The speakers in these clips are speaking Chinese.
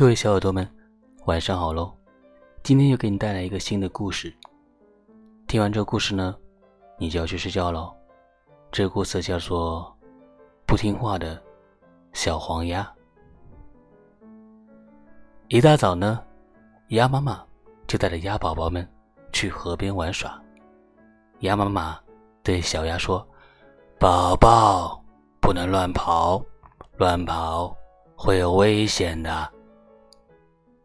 各位小耳朵们，晚上好喽！今天又给你带来一个新的故事。听完这个故事呢，你就要去睡觉喽。这个故事叫做《不听话的小黄鸭》。一大早呢，鸭妈妈就带着鸭宝宝们去河边玩耍。鸭妈妈对小鸭说：“宝宝，不能乱跑，乱跑会有危险的。”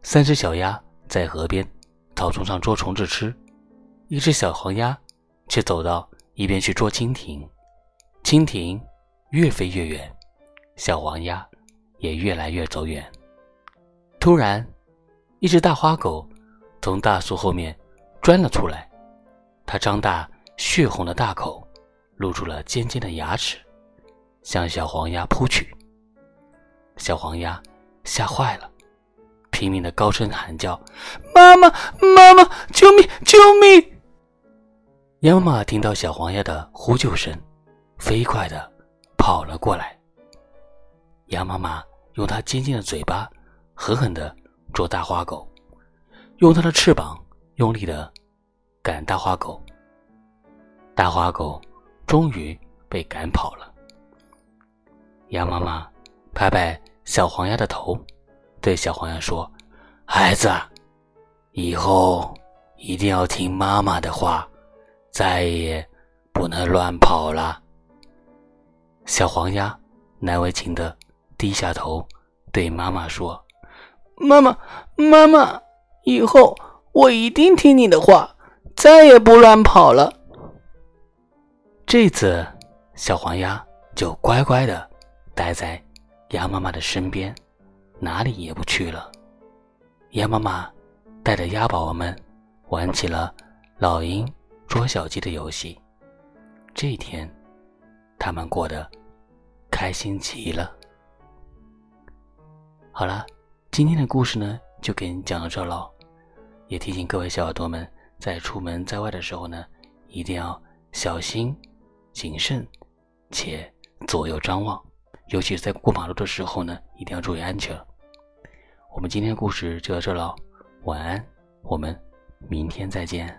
三只小鸭在河边草丛上捉虫子吃，一只小黄鸭却走到一边去捉蜻蜓。蜻蜓越飞越远，小黄鸭也越来越走远。突然，一只大花狗从大树后面钻了出来，它张大血红的大口，露出了尖尖的牙齿，向小黄鸭扑去。小黄鸭吓坏了。拼命的高声喊叫：“妈妈，妈妈，救命，救命！”鸭妈妈听到小黄鸭的呼救声，飞快的跑了过来。鸭妈妈用它尖尖的嘴巴狠狠的啄大花狗，用它的翅膀用力的赶大花狗。大花狗终于被赶跑了。鸭妈妈拍拍小黄鸭的头。对小黄鸭说：“孩子，以后一定要听妈妈的话，再也不能乱跑了。”小黄鸭难为情的低下头，对妈妈说：“妈妈，妈妈，以后我一定听你的话，再也不乱跑了。”这次，小黄鸭就乖乖的待在鸭妈妈的身边。哪里也不去了。鸭妈妈带着鸭宝宝们玩起了老鹰捉小鸡的游戏。这一天，他们过得开心极了。好了，今天的故事呢，就给你讲到这喽。也提醒各位小耳朵们，在出门在外的时候呢，一定要小心、谨慎，且左右张望。尤其是在过马路的时候呢，一定要注意安全。我们今天的故事就到这了，晚安，我们明天再见。